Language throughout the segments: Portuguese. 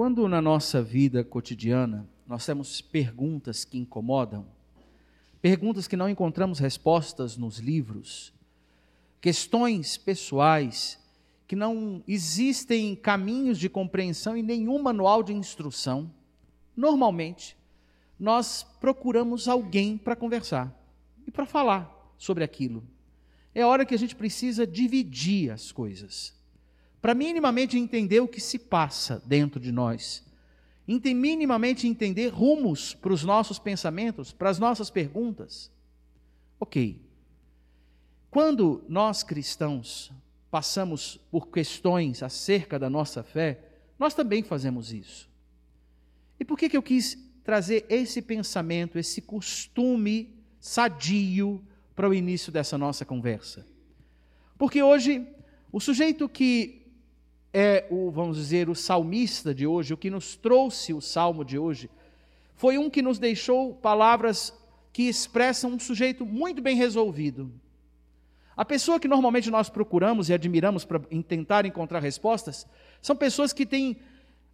Quando na nossa vida cotidiana nós temos perguntas que incomodam, perguntas que não encontramos respostas nos livros, questões pessoais que não existem caminhos de compreensão e nenhum manual de instrução, normalmente nós procuramos alguém para conversar e para falar sobre aquilo. É hora que a gente precisa dividir as coisas, para minimamente entender o que se passa dentro de nós, minimamente entender rumos para os nossos pensamentos, para as nossas perguntas. Ok. Quando nós cristãos passamos por questões acerca da nossa fé, nós também fazemos isso. E por que, que eu quis trazer esse pensamento, esse costume sadio para o início dessa nossa conversa. Porque hoje, o sujeito que é o, vamos dizer, o salmista de hoje, o que nos trouxe o salmo de hoje, foi um que nos deixou palavras que expressam um sujeito muito bem resolvido. A pessoa que normalmente nós procuramos e admiramos para tentar encontrar respostas são pessoas que têm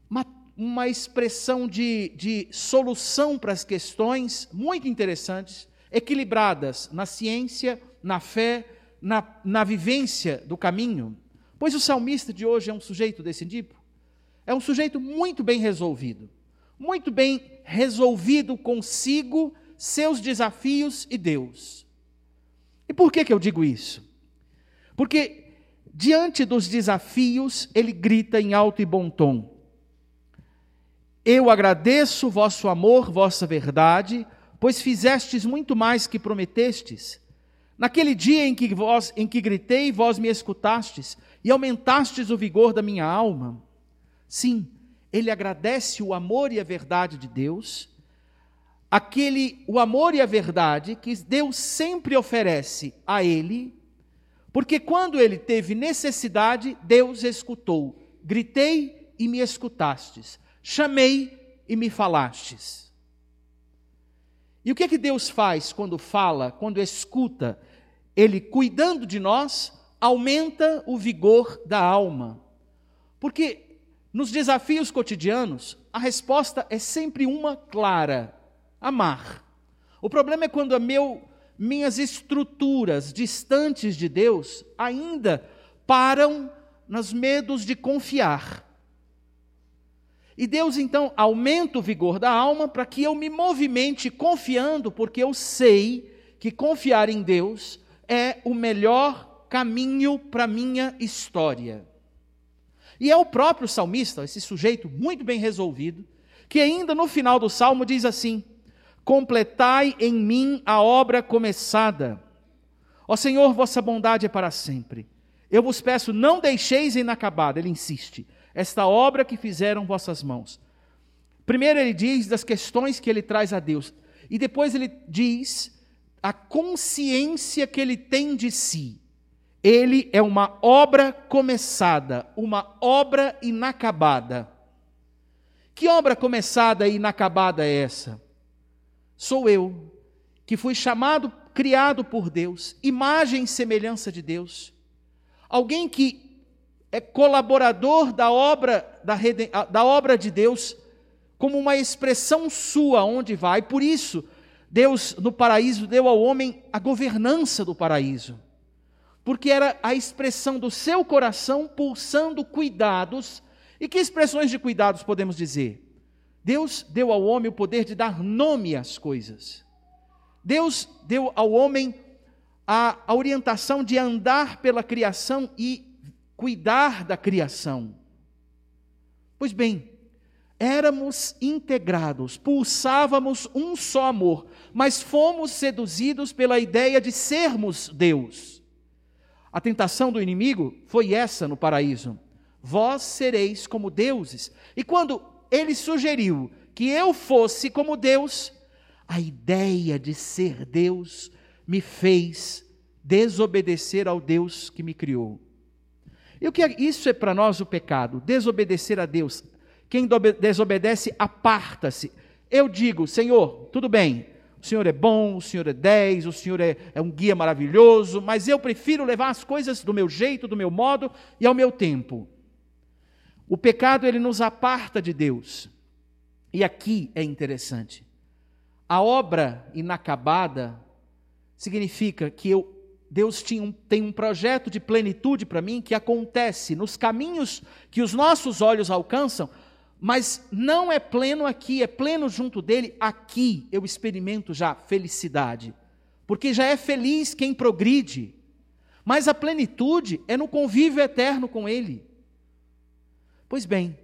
uma uma expressão de, de solução para as questões muito interessantes, equilibradas na ciência, na fé, na, na vivência do caminho. Pois o salmista de hoje é um sujeito desse tipo. É um sujeito muito bem resolvido, muito bem resolvido consigo, seus desafios e Deus. E por que, que eu digo isso? Porque diante dos desafios, ele grita em alto e bom tom: eu agradeço vosso amor, vossa verdade, pois fizestes muito mais que prometestes. Naquele dia em que, vós, em que gritei, vós me escutastes e aumentastes o vigor da minha alma. Sim, ele agradece o amor e a verdade de Deus, aquele o amor e a verdade que Deus sempre oferece a ele, porque quando ele teve necessidade, Deus escutou. Gritei e me escutastes. Chamei e me falastes. E o que é que Deus faz quando fala, quando escuta? Ele, cuidando de nós, aumenta o vigor da alma. Porque nos desafios cotidianos, a resposta é sempre uma clara: amar. O problema é quando meu, minhas estruturas distantes de Deus ainda param nos medos de confiar. E Deus então aumenta o vigor da alma para que eu me movimente confiando, porque eu sei que confiar em Deus é o melhor caminho para minha história. E é o próprio salmista, esse sujeito muito bem resolvido, que ainda no final do salmo diz assim: Completai em mim a obra começada. Ó Senhor, vossa bondade é para sempre. Eu vos peço, não deixeis inacabada, ele insiste esta obra que fizeram vossas mãos. Primeiro ele diz das questões que ele traz a Deus, e depois ele diz a consciência que ele tem de si. Ele é uma obra começada, uma obra inacabada. Que obra começada e inacabada é essa? Sou eu, que fui chamado, criado por Deus, imagem e semelhança de Deus. Alguém que é colaborador da obra, da, da obra de Deus, como uma expressão sua onde vai. Por isso, Deus no paraíso deu ao homem a governança do paraíso. Porque era a expressão do seu coração pulsando cuidados. E que expressões de cuidados podemos dizer? Deus deu ao homem o poder de dar nome às coisas. Deus deu ao homem a, a orientação de andar pela criação e cuidar da criação. Pois bem, éramos integrados, pulsávamos um só amor, mas fomos seduzidos pela ideia de sermos Deus. A tentação do inimigo foi essa no paraíso: vós sereis como deuses. E quando ele sugeriu que eu fosse como Deus, a ideia de ser Deus me fez desobedecer ao Deus que me criou. E o que é, isso é para nós o pecado? Desobedecer a Deus. Quem desobedece, aparta-se. Eu digo, Senhor, tudo bem, o Senhor é bom, o Senhor é dez, o Senhor é, é um guia maravilhoso, mas eu prefiro levar as coisas do meu jeito, do meu modo e ao meu tempo. O pecado ele nos aparta de Deus. E aqui é interessante. A obra inacabada significa que eu, Deus tinha um, tem um projeto de plenitude para mim que acontece nos caminhos que os nossos olhos alcançam, mas não é pleno aqui, é pleno junto dele. Aqui eu experimento já felicidade, porque já é feliz quem progride, mas a plenitude é no convívio eterno com ele. Pois bem,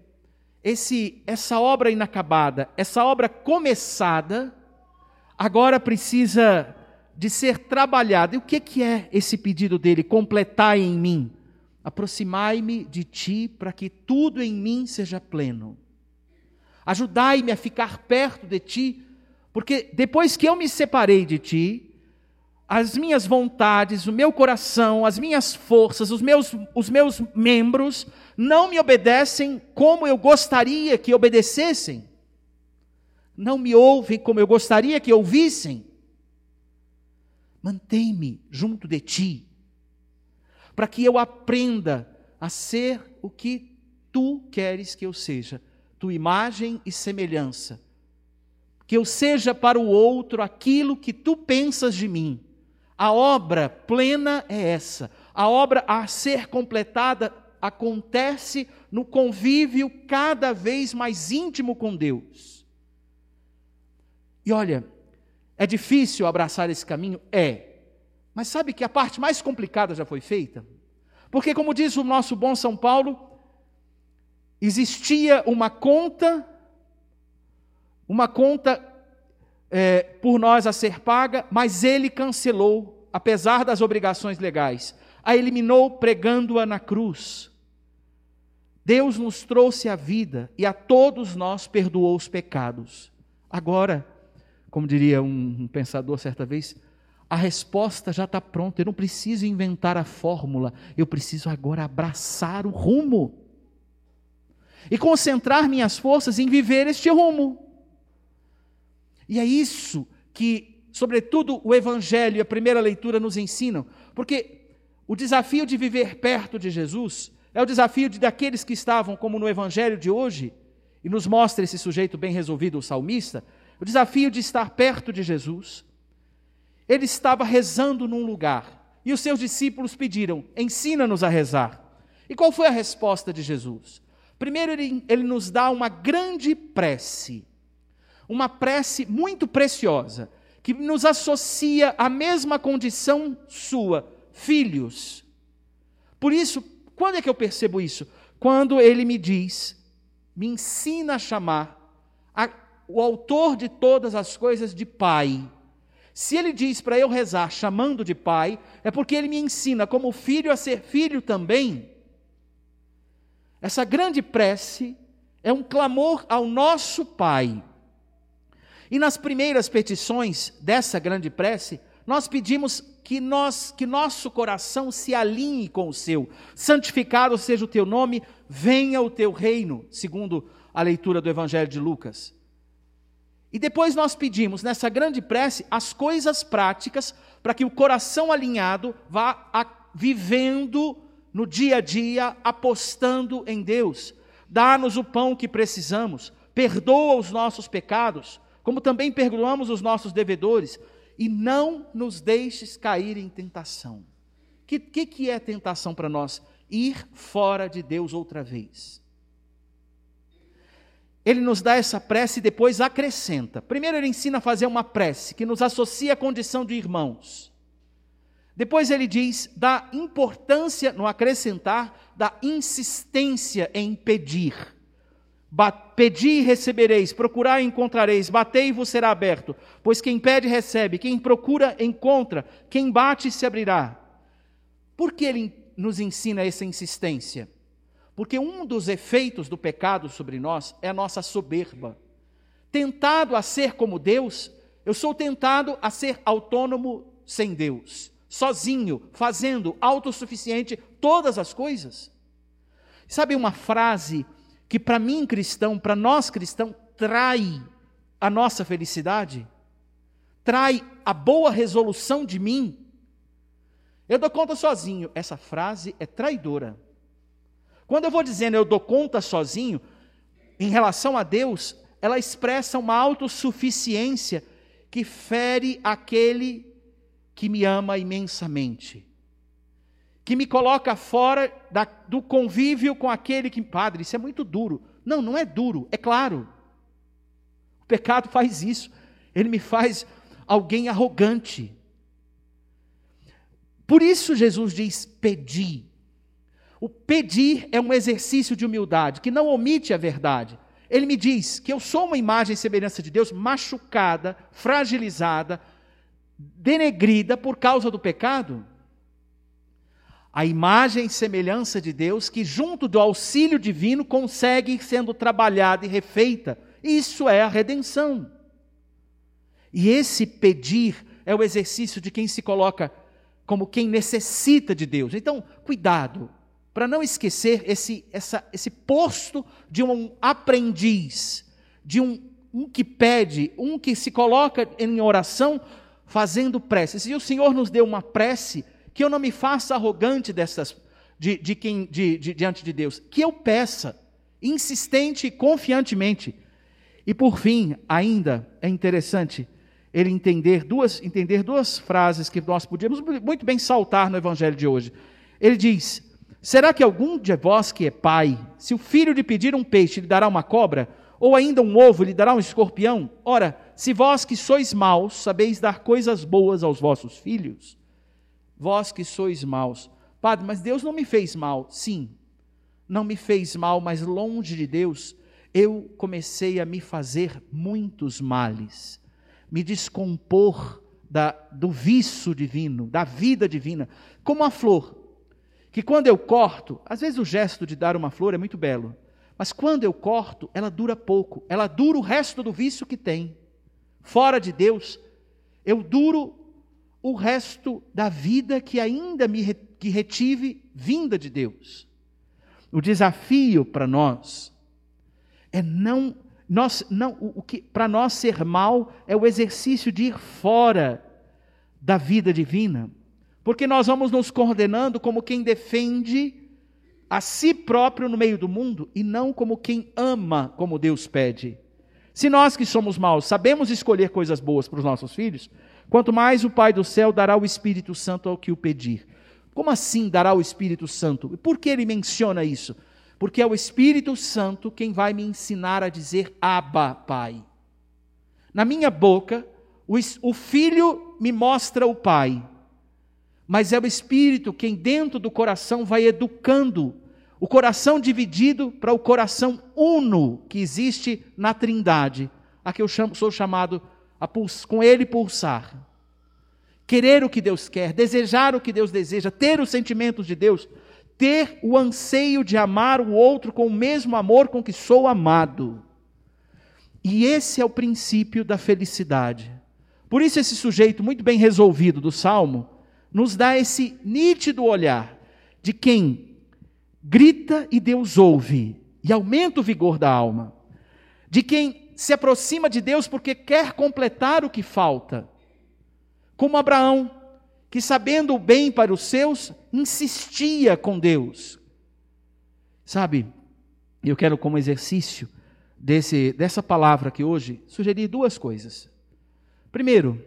esse, essa obra inacabada, essa obra começada, agora precisa de ser trabalhada. E o que, que é esse pedido dele? Completai em mim. Aproximai-me de ti para que tudo em mim seja pleno. Ajudai-me a ficar perto de ti, porque depois que eu me separei de ti, as minhas vontades, o meu coração, as minhas forças, os meus, os meus membros não me obedecem como eu gostaria que obedecessem. Não me ouvem como eu gostaria que ouvissem. Mantém-me junto de ti, para que eu aprenda a ser o que tu queres que eu seja, tua imagem e semelhança. Que eu seja para o outro aquilo que tu pensas de mim. A obra plena é essa. A obra a ser completada acontece no convívio cada vez mais íntimo com Deus. E olha, é difícil abraçar esse caminho? É. Mas sabe que a parte mais complicada já foi feita? Porque, como diz o nosso bom São Paulo, existia uma conta, uma conta é, por nós a ser paga, mas ele cancelou, apesar das obrigações legais. A eliminou pregando-a na cruz. Deus nos trouxe a vida e a todos nós perdoou os pecados. Agora, como diria um, pensador certa vez, a resposta já está pronta. Eu não preciso inventar a fórmula, eu preciso agora abraçar o rumo e concentrar minhas forças em viver este rumo. E é isso que, sobretudo, o Evangelho e a primeira leitura nos ensinam, porque o desafio de viver perto de Jesus é o desafio de daqueles que estavam, como no Evangelho de hoje, e nos mostra esse sujeito bem resolvido, o salmista, o desafio de estar perto de Jesus. Ele estava rezando num lugar e os seus discípulos pediram: ensina-nos a rezar. E qual foi a resposta de Jesus? Primeiro, ele, ele nos dá uma grande prece, uma prece muito preciosa, que nos associa à mesma condição sua, filhos. Por isso, quando é que eu percebo isso? Quando ele me diz, me ensina a chamar a, o autor de todas as coisas de Pai. Se ele diz para eu rezar chamando de Pai, é porque ele me ensina como filho a ser filho também. Essa grande prece é um clamor ao nosso Pai. E nas primeiras petições dessa grande prece, nós pedimos que, nós, que nosso coração se alinhe com o seu. Santificado seja o teu nome, venha o teu reino, segundo a leitura do Evangelho de Lucas. E depois nós pedimos, nessa grande prece, as coisas práticas para que o coração alinhado vá a, vivendo no dia a dia, apostando em Deus. Dá-nos o pão que precisamos, perdoa os nossos pecados, como também perdoamos os nossos devedores e não nos deixes cair em tentação. O que, que, que é tentação para nós? Ir fora de Deus outra vez. Ele nos dá essa prece e depois acrescenta. Primeiro, ele ensina a fazer uma prece que nos associa à condição de irmãos. Depois, ele diz da importância, no acrescentar, da insistência em pedir. Pedi e recebereis, procurai e encontrareis, batei e vos será aberto. Pois quem pede, recebe, quem procura, encontra, quem bate, se abrirá. Por que ele nos ensina essa insistência? Porque um dos efeitos do pecado sobre nós é a nossa soberba. Tentado a ser como Deus, eu sou tentado a ser autônomo sem Deus, sozinho, fazendo autossuficiente todas as coisas. Sabe uma frase que para mim cristão, para nós cristão, trai a nossa felicidade, trai a boa resolução de mim. Eu dou conta sozinho, essa frase é traidora. Quando eu vou dizendo eu dou conta sozinho, em relação a Deus, ela expressa uma autossuficiência que fere aquele que me ama imensamente, que me coloca fora da, do convívio com aquele que. Padre, isso é muito duro. Não, não é duro, é claro. O pecado faz isso, ele me faz alguém arrogante. Por isso Jesus diz: pedi. O pedir é um exercício de humildade, que não omite a verdade. Ele me diz que eu sou uma imagem e semelhança de Deus machucada, fragilizada, denegrida por causa do pecado. A imagem e semelhança de Deus que, junto do auxílio divino, consegue sendo trabalhada e refeita. Isso é a redenção. E esse pedir é o exercício de quem se coloca como quem necessita de Deus. Então, cuidado, para não esquecer esse, essa, esse posto de um aprendiz, de um, um que pede, um que se coloca em oração fazendo preces. E o Senhor nos deu uma prece que eu não me faça arrogante dessas, de, de quem, de, de, diante de Deus, que eu peça, insistente e confiantemente. E por fim, ainda é interessante ele entender duas, entender duas frases que nós podíamos muito bem saltar no Evangelho de hoje. Ele diz: Será que algum de vós que é pai, se o filho lhe pedir um peixe, lhe dará uma cobra? Ou ainda um ovo, lhe dará um escorpião? Ora, se vós que sois maus, sabeis dar coisas boas aos vossos filhos, vós que sois maus. Padre, mas Deus não me fez mal. Sim, não me fez mal, mas longe de Deus, eu comecei a me fazer muitos males me descompor da, do vício divino, da vida divina, como a flor, que quando eu corto, às vezes o gesto de dar uma flor é muito belo, mas quando eu corto, ela dura pouco, ela dura o resto do vício que tem. Fora de Deus, eu duro o resto da vida que ainda me que retive vinda de Deus. O desafio para nós é não nós, não, o, o que para nós ser mal é o exercício de ir fora da vida divina, porque nós vamos nos coordenando como quem defende a si próprio no meio do mundo e não como quem ama como Deus pede. Se nós que somos maus sabemos escolher coisas boas para os nossos filhos, quanto mais o Pai do céu dará o Espírito Santo ao que o pedir. Como assim dará o Espírito Santo? Por que ele menciona isso? porque é o Espírito Santo quem vai me ensinar a dizer Abba, Pai. Na minha boca, o, o Filho me mostra o Pai, mas é o Espírito quem dentro do coração vai educando o coração dividido para o coração uno que existe na Trindade, a que eu chamo, sou chamado a puls, com ele pulsar. Querer o que Deus quer, desejar o que Deus deseja, ter os sentimentos de Deus, ter o anseio de amar o outro com o mesmo amor com que sou amado. E esse é o princípio da felicidade. Por isso, esse sujeito muito bem resolvido do salmo nos dá esse nítido olhar de quem grita e Deus ouve e aumenta o vigor da alma, de quem se aproxima de Deus porque quer completar o que falta, como Abraão, que sabendo o bem para os seus, insistia com Deus. Sabe, eu quero como exercício desse, dessa palavra aqui hoje, sugerir duas coisas. Primeiro,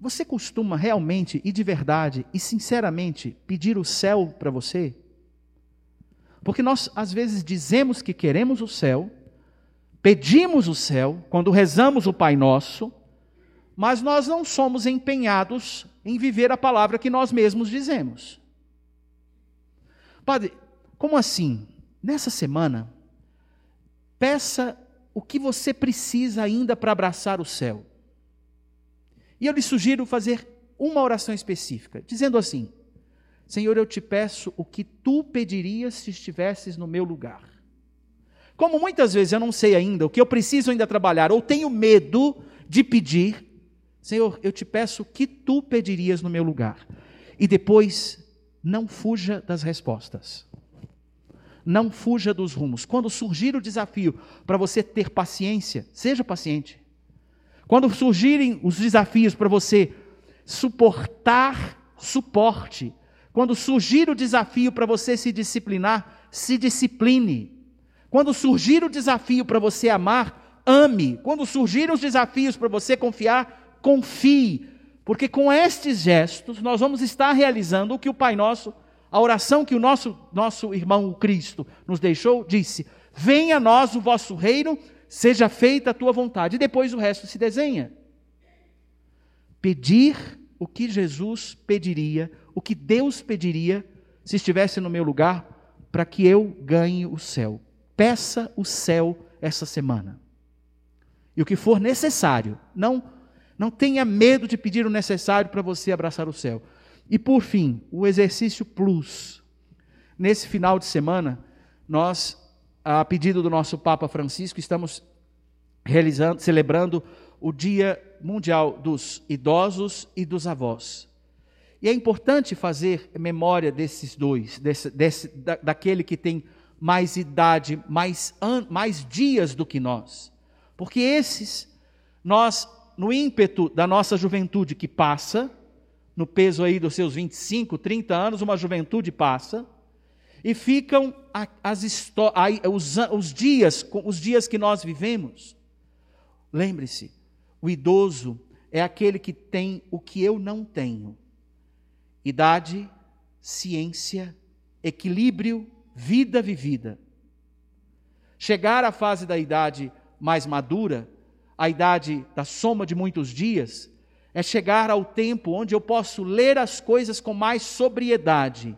você costuma realmente e de verdade e sinceramente pedir o céu para você? Porque nós às vezes dizemos que queremos o céu, pedimos o céu quando rezamos o Pai Nosso, mas nós não somos empenhados em viver a palavra que nós mesmos dizemos. Padre, como assim? Nessa semana, peça o que você precisa ainda para abraçar o céu. E eu lhe sugiro fazer uma oração específica, dizendo assim: Senhor, eu te peço o que tu pedirias se estivesses no meu lugar. Como muitas vezes eu não sei ainda o que eu preciso ainda trabalhar, ou tenho medo de pedir, Senhor, eu te peço que tu pedirias no meu lugar. E depois, não fuja das respostas. Não fuja dos rumos. Quando surgir o desafio para você ter paciência, seja paciente. Quando surgirem os desafios para você suportar, suporte. Quando surgir o desafio para você se disciplinar, se discipline. Quando surgir o desafio para você amar, ame. Quando surgirem os desafios para você confiar, confie. Porque com estes gestos nós vamos estar realizando o que o Pai Nosso, a oração que o nosso, nosso irmão Cristo nos deixou, disse: Venha a nós o vosso reino, seja feita a tua vontade. E depois o resto se desenha. Pedir o que Jesus pediria, o que Deus pediria se estivesse no meu lugar, para que eu ganhe o céu. Peça o céu essa semana. E o que for necessário, não não tenha medo de pedir o necessário para você abraçar o céu. E por fim, o exercício plus. Nesse final de semana, nós, a pedido do nosso Papa Francisco, estamos realizando, celebrando o Dia Mundial dos Idosos e dos Avós. E é importante fazer memória desses dois, desse, desse, da, daquele que tem mais idade, mais, an, mais dias do que nós. Porque esses, nós no ímpeto da nossa juventude que passa, no peso aí dos seus 25, 30 anos, uma juventude passa, e ficam as os, os dias, os dias que nós vivemos. Lembre-se, o idoso é aquele que tem o que eu não tenho: idade, ciência, equilíbrio, vida vivida. Chegar à fase da idade mais madura a idade da soma de muitos dias, é chegar ao tempo onde eu posso ler as coisas com mais sobriedade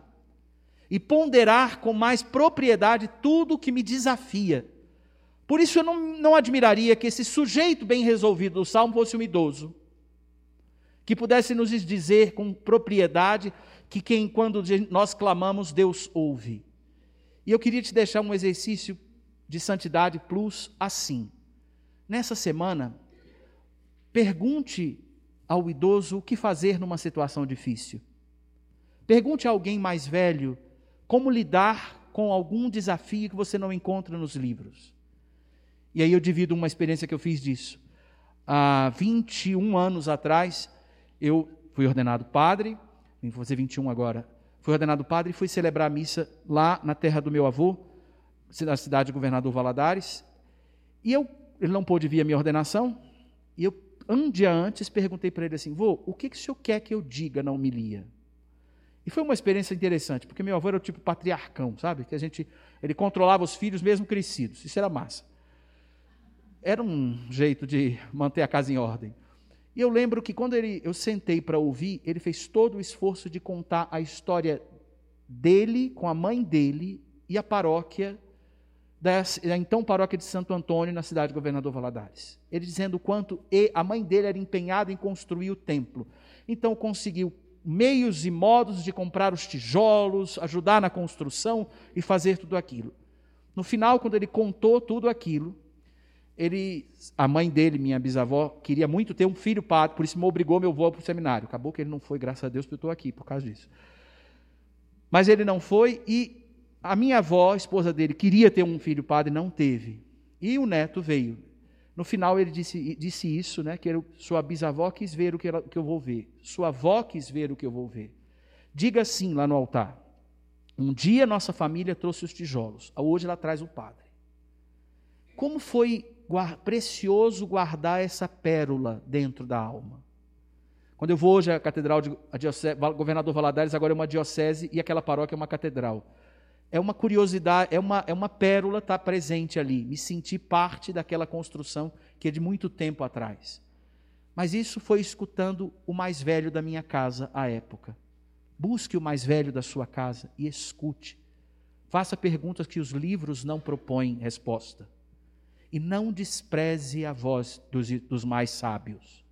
e ponderar com mais propriedade tudo que me desafia. Por isso eu não, não admiraria que esse sujeito bem resolvido do salmo fosse um idoso, que pudesse nos dizer com propriedade que quem quando nós clamamos Deus ouve. E eu queria te deixar um exercício de santidade plus assim. Nessa semana, pergunte ao idoso o que fazer numa situação difícil. Pergunte a alguém mais velho como lidar com algum desafio que você não encontra nos livros. E aí eu divido uma experiência que eu fiz disso. Há 21 anos atrás, eu fui ordenado padre, vou fazer 21 agora. Fui ordenado padre e fui celebrar a missa lá na terra do meu avô, na cidade de Governador Valadares. E eu ele não pôde vir à minha ordenação, e eu, um dia antes, perguntei para ele assim: vô, o que, que o senhor quer que eu diga na homilia? E foi uma experiência interessante, porque meu avô era o tipo patriarcão, sabe? Que a gente, ele controlava os filhos mesmo crescidos, isso era massa. Era um jeito de manter a casa em ordem. E eu lembro que quando ele, eu sentei para ouvir, ele fez todo o esforço de contar a história dele com a mãe dele e a paróquia da então paróquia de Santo Antônio, na cidade de Governador Valadares. Ele dizendo o quanto a mãe dele era empenhada em construir o templo. Então conseguiu meios e modos de comprar os tijolos, ajudar na construção e fazer tudo aquilo. No final, quando ele contou tudo aquilo, ele, a mãe dele, minha bisavó, queria muito ter um filho padre, por isso me obrigou meu avô para o seminário. Acabou que ele não foi, graças a Deus, porque eu estou aqui por causa disso. Mas ele não foi e a minha avó, esposa dele, queria ter um filho padre, não teve. E o neto veio. No final ele disse, disse isso, né? Que sua bisavó quis ver o que, ela, que eu vou ver. Sua avó quis ver o que eu vou ver. Diga assim lá no altar. Um dia nossa família trouxe os tijolos. Hoje ela traz o padre. Como foi precioso guardar essa pérola dentro da alma. Quando eu vou hoje à catedral de a diocese, governador Valadares, agora é uma diocese e aquela paróquia é uma catedral é uma curiosidade, é uma, é uma pérola estar tá presente ali. Me senti parte daquela construção que é de muito tempo atrás. Mas isso foi escutando o mais velho da minha casa à época. Busque o mais velho da sua casa e escute. Faça perguntas que os livros não propõem resposta. E não despreze a voz dos, dos mais sábios,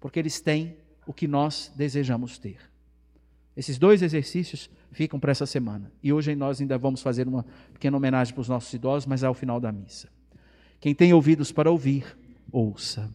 porque eles têm o que nós desejamos ter. Esses dois exercícios ficam para essa semana. E hoje nós ainda vamos fazer uma pequena homenagem para os nossos idosos, mas é ao final da missa. Quem tem ouvidos para ouvir, ouça.